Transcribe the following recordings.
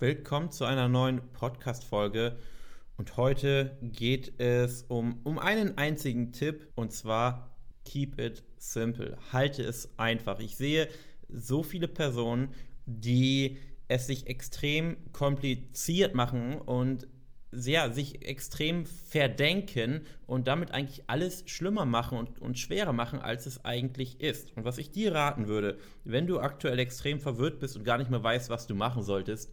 Willkommen zu einer neuen Podcast-Folge. Und heute geht es um, um einen einzigen Tipp und zwar Keep it simple. Halte es einfach. Ich sehe so viele Personen, die es sich extrem kompliziert machen und sehr, sich extrem verdenken und damit eigentlich alles schlimmer machen und, und schwerer machen, als es eigentlich ist. Und was ich dir raten würde, wenn du aktuell extrem verwirrt bist und gar nicht mehr weißt, was du machen solltest,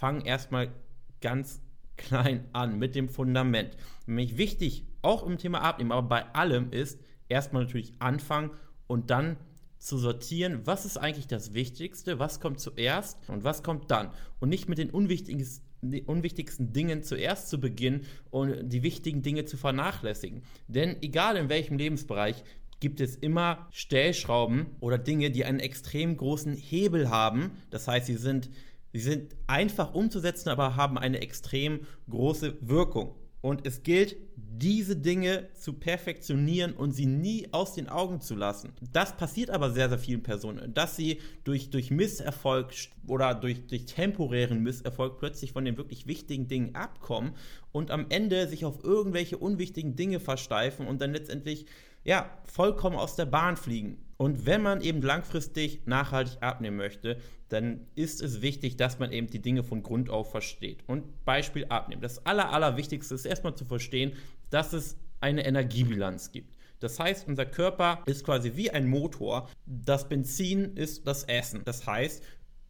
fang erstmal ganz klein an mit dem Fundament. Nämlich wichtig, auch im Thema Abnehmen, aber bei allem ist erstmal natürlich anfangen und dann zu sortieren, was ist eigentlich das Wichtigste, was kommt zuerst und was kommt dann. Und nicht mit den unwichtigsten, unwichtigsten Dingen zuerst zu beginnen und die wichtigen Dinge zu vernachlässigen. Denn egal in welchem Lebensbereich, gibt es immer Stellschrauben oder Dinge, die einen extrem großen Hebel haben. Das heißt, sie sind Sie sind einfach umzusetzen, aber haben eine extrem große Wirkung. Und es gilt, diese Dinge zu perfektionieren und sie nie aus den Augen zu lassen. Das passiert aber sehr, sehr vielen Personen, dass sie durch, durch Misserfolg oder durch, durch temporären Misserfolg plötzlich von den wirklich wichtigen Dingen abkommen und am Ende sich auf irgendwelche unwichtigen Dinge versteifen und dann letztendlich ja, vollkommen aus der Bahn fliegen. Und wenn man eben langfristig nachhaltig abnehmen möchte, dann ist es wichtig, dass man eben die Dinge von Grund auf versteht. Und Beispiel abnehmen. Das Aller, Allerwichtigste ist erstmal zu verstehen, dass es eine Energiebilanz gibt. Das heißt, unser Körper ist quasi wie ein Motor. Das Benzin ist das Essen. Das heißt,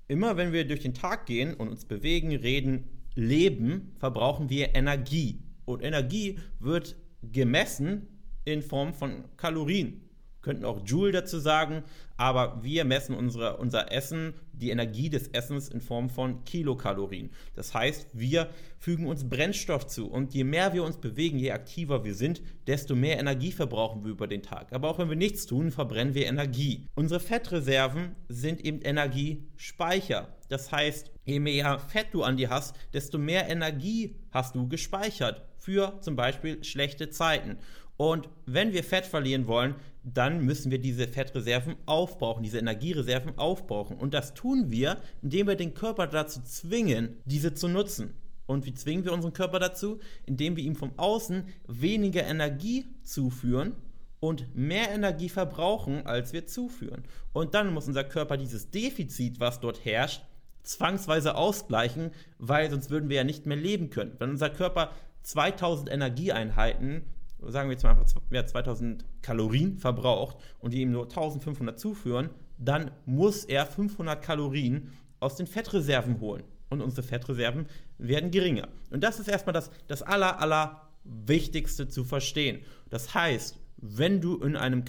immer wenn wir durch den Tag gehen und uns bewegen, reden, leben, verbrauchen wir Energie. Und Energie wird gemessen in Form von Kalorien. Könnten auch Joule dazu sagen, aber wir messen unsere, unser Essen, die Energie des Essens in Form von Kilokalorien. Das heißt, wir fügen uns Brennstoff zu und je mehr wir uns bewegen, je aktiver wir sind, desto mehr Energie verbrauchen wir über den Tag. Aber auch wenn wir nichts tun, verbrennen wir Energie. Unsere Fettreserven sind eben Energiespeicher. Das heißt, je mehr Fett du an dir hast, desto mehr Energie hast du gespeichert für zum Beispiel schlechte Zeiten. Und wenn wir Fett verlieren wollen, dann müssen wir diese Fettreserven aufbrauchen, diese Energiereserven aufbrauchen. Und das tun wir, indem wir den Körper dazu zwingen, diese zu nutzen. Und wie zwingen wir unseren Körper dazu? Indem wir ihm vom Außen weniger Energie zuführen und mehr Energie verbrauchen, als wir zuführen. Und dann muss unser Körper dieses Defizit, was dort herrscht, zwangsweise ausgleichen, weil sonst würden wir ja nicht mehr leben können. Wenn unser Körper 2000 Energieeinheiten sagen wir jetzt mal einfach ja, 2000 Kalorien verbraucht und die ihm nur 1500 zuführen, dann muss er 500 Kalorien aus den Fettreserven holen. Und unsere Fettreserven werden geringer. Und das ist erstmal das, das aller, aller Wichtigste zu verstehen. Das heißt, wenn du in einem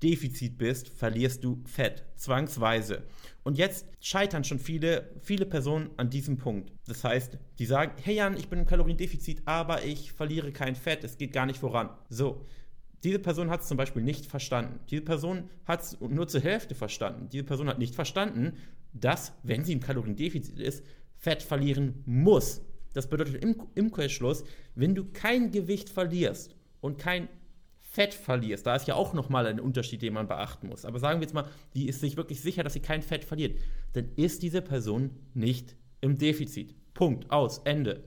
Kaloriendefizit bist, verlierst du Fett, zwangsweise. Und jetzt scheitern schon viele, viele Personen an diesem Punkt. Das heißt, die sagen, hey Jan, ich bin im Kaloriendefizit, aber ich verliere kein Fett, es geht gar nicht voran. So, diese Person hat es zum Beispiel nicht verstanden. Diese Person hat es nur zur Hälfte verstanden. Diese Person hat nicht verstanden, dass, wenn sie im Kaloriendefizit ist, Fett verlieren muss. Das bedeutet im, im Querschluss, wenn du kein Gewicht verlierst und kein Fett verlierst, da ist ja auch nochmal ein Unterschied, den man beachten muss. Aber sagen wir jetzt mal, die ist sich wirklich sicher, dass sie kein Fett verliert, dann ist diese Person nicht im Defizit. Punkt, aus, Ende.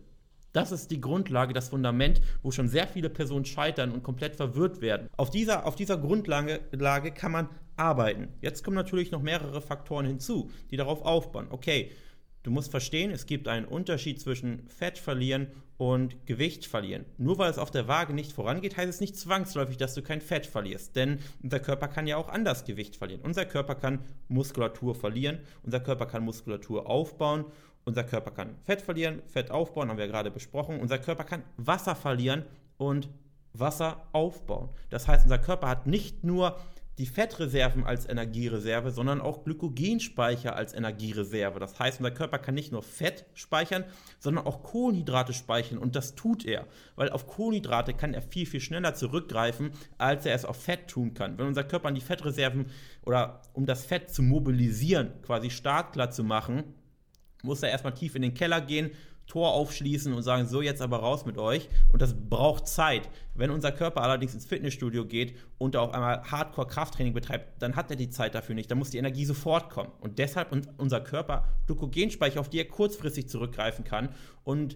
Das ist die Grundlage, das Fundament, wo schon sehr viele Personen scheitern und komplett verwirrt werden. Auf dieser, auf dieser Grundlage Lage kann man arbeiten. Jetzt kommen natürlich noch mehrere Faktoren hinzu, die darauf aufbauen. Okay, Du musst verstehen, es gibt einen Unterschied zwischen Fett verlieren und Gewicht verlieren. Nur weil es auf der Waage nicht vorangeht, heißt es nicht zwangsläufig, dass du kein Fett verlierst. Denn unser Körper kann ja auch anders Gewicht verlieren. Unser Körper kann Muskulatur verlieren, unser Körper kann Muskulatur aufbauen, unser Körper kann Fett verlieren, Fett aufbauen, haben wir ja gerade besprochen. Unser Körper kann Wasser verlieren und Wasser aufbauen. Das heißt, unser Körper hat nicht nur die Fettreserven als Energiereserve, sondern auch Glykogenspeicher als Energiereserve. Das heißt, unser Körper kann nicht nur Fett speichern, sondern auch Kohlenhydrate speichern und das tut er, weil auf Kohlenhydrate kann er viel, viel schneller zurückgreifen, als er es auf Fett tun kann. Wenn unser Körper an die Fettreserven oder um das Fett zu mobilisieren, quasi startklar zu machen, muss er erstmal tief in den Keller gehen, Tor aufschließen und sagen, so jetzt aber raus mit euch. Und das braucht Zeit. Wenn unser Körper allerdings ins Fitnessstudio geht und auf einmal Hardcore-Krafttraining betreibt, dann hat er die Zeit dafür nicht. Dann muss die Energie sofort kommen. Und deshalb unser Körper Glykogenspeicher, auf die er kurzfristig zurückgreifen kann. Und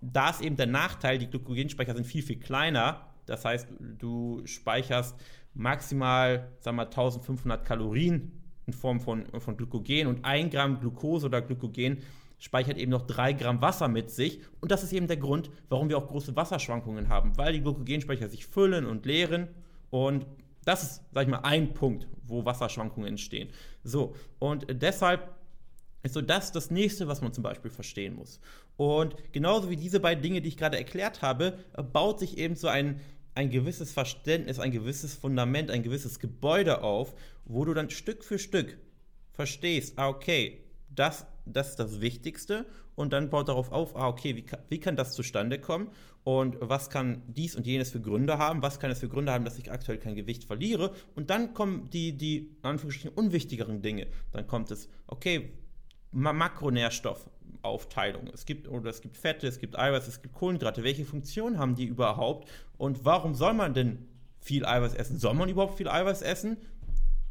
da ist eben der Nachteil, die Glykogenspeicher sind viel, viel kleiner. Das heißt, du speicherst maximal, sagen wir, 1500 Kalorien in Form von, von Glykogen und 1 Gramm Glucose oder Glykogen speichert eben noch 3 Gramm Wasser mit sich. Und das ist eben der Grund, warum wir auch große Wasserschwankungen haben, weil die Glykogenspeicher sich füllen und leeren. Und das ist, sag ich mal, ein Punkt, wo Wasserschwankungen entstehen. So, und deshalb ist so das das nächste, was man zum Beispiel verstehen muss. Und genauso wie diese beiden Dinge, die ich gerade erklärt habe, baut sich eben so ein ein gewisses Verständnis, ein gewisses Fundament, ein gewisses Gebäude auf, wo du dann Stück für Stück verstehst, ah, okay, das, das ist das Wichtigste und dann baut darauf auf, ah, okay, wie, wie kann das zustande kommen und was kann dies und jenes für Gründe haben, was kann es für Gründe haben, dass ich aktuell kein Gewicht verliere und dann kommen die, die Anführungsstrichen unwichtigeren Dinge. Dann kommt es, okay, Makronährstoff, Aufteilung. Es gibt oder es gibt Fette, es gibt Eiweiß, es gibt Kohlenhydrate. Welche Funktion haben die überhaupt? Und warum soll man denn viel Eiweiß essen? Soll man überhaupt viel Eiweiß essen?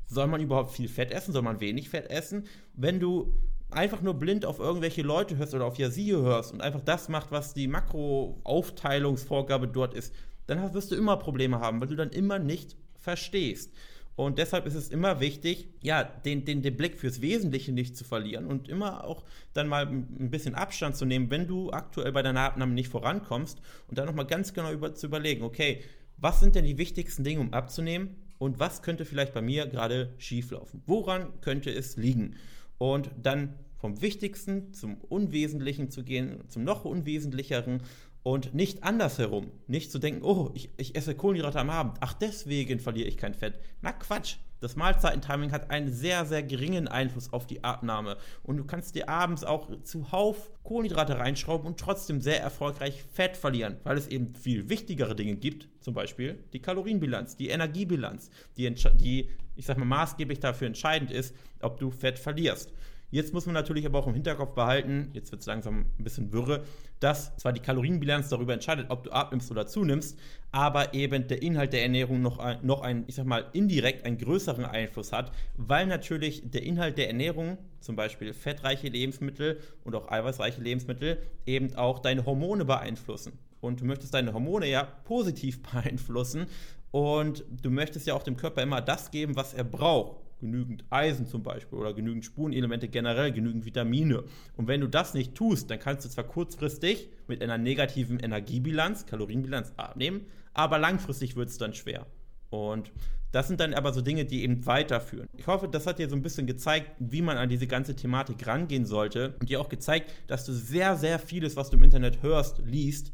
Soll man überhaupt viel Fett essen? Soll man wenig Fett essen? Wenn du einfach nur blind auf irgendwelche Leute hörst oder auf Yazio hörst und einfach das macht, was die Makroaufteilungsvorgabe dort ist, dann wirst du immer Probleme haben, weil du dann immer nicht verstehst. Und deshalb ist es immer wichtig, ja, den, den, den Blick fürs Wesentliche nicht zu verlieren und immer auch dann mal ein bisschen Abstand zu nehmen, wenn du aktuell bei deiner Abnahme nicht vorankommst und dann nochmal ganz genau über, zu überlegen, okay, was sind denn die wichtigsten Dinge, um abzunehmen und was könnte vielleicht bei mir gerade schieflaufen? Woran könnte es liegen? Und dann vom Wichtigsten zum Unwesentlichen zu gehen, zum noch Unwesentlicheren und nicht andersherum. Nicht zu denken, oh, ich, ich esse Kohlenhydrate am Abend, ach, deswegen verliere ich kein Fett. Na Quatsch. Das Mahlzeitentiming hat einen sehr, sehr geringen Einfluss auf die Abnahme. Und du kannst dir abends auch zuhauf Kohlenhydrate reinschrauben und trotzdem sehr erfolgreich Fett verlieren, weil es eben viel wichtigere Dinge gibt, zum Beispiel die Kalorienbilanz, die Energiebilanz, die, die ich sag mal, maßgeblich dafür entscheidend ist, ob du Fett verlierst. Jetzt muss man natürlich aber auch im Hinterkopf behalten, jetzt wird es langsam ein bisschen wirre, dass zwar die Kalorienbilanz darüber entscheidet, ob du abnimmst oder zunimmst, aber eben der Inhalt der Ernährung noch, ein, noch einen, ich sag mal, indirekt einen größeren Einfluss hat, weil natürlich der Inhalt der Ernährung, zum Beispiel fettreiche Lebensmittel und auch eiweißreiche Lebensmittel, eben auch deine Hormone beeinflussen. Und du möchtest deine Hormone ja positiv beeinflussen und du möchtest ja auch dem Körper immer das geben, was er braucht genügend Eisen zum Beispiel oder genügend Spurenelemente generell, genügend Vitamine. Und wenn du das nicht tust, dann kannst du zwar kurzfristig mit einer negativen Energiebilanz, Kalorienbilanz abnehmen, aber langfristig wird es dann schwer. Und das sind dann aber so Dinge, die eben weiterführen. Ich hoffe, das hat dir so ein bisschen gezeigt, wie man an diese ganze Thematik rangehen sollte und dir auch gezeigt, dass du sehr, sehr vieles, was du im Internet hörst, liest,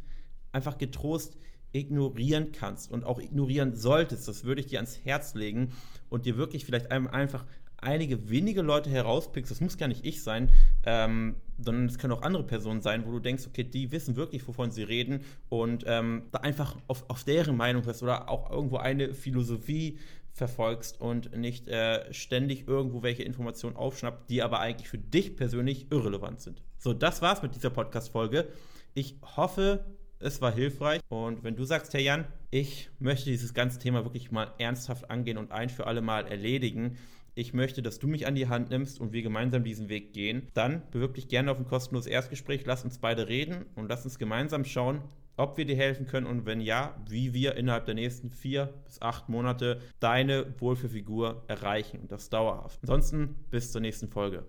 einfach getrost ignorieren kannst und auch ignorieren solltest. Das würde ich dir ans Herz legen und dir wirklich vielleicht einfach einige wenige Leute herauspickst, das muss gar nicht ich sein, ähm, sondern es können auch andere Personen sein, wo du denkst, okay, die wissen wirklich, wovon sie reden und ähm, da einfach auf, auf deren Meinung hörst oder auch irgendwo eine Philosophie verfolgst und nicht äh, ständig irgendwo welche Informationen aufschnappt, die aber eigentlich für dich persönlich irrelevant sind. So, das war's mit dieser Podcast-Folge. Ich hoffe, es war hilfreich. Und wenn du sagst, Herr Jan, ich möchte dieses ganze Thema wirklich mal ernsthaft angehen und ein für alle Mal erledigen, ich möchte, dass du mich an die Hand nimmst und wir gemeinsam diesen Weg gehen, dann bewirb dich gerne auf ein kostenloses Erstgespräch, lass uns beide reden und lass uns gemeinsam schauen, ob wir dir helfen können und wenn ja, wie wir innerhalb der nächsten vier bis acht Monate deine Wohlfühlfigur erreichen und das dauerhaft. Ansonsten bis zur nächsten Folge.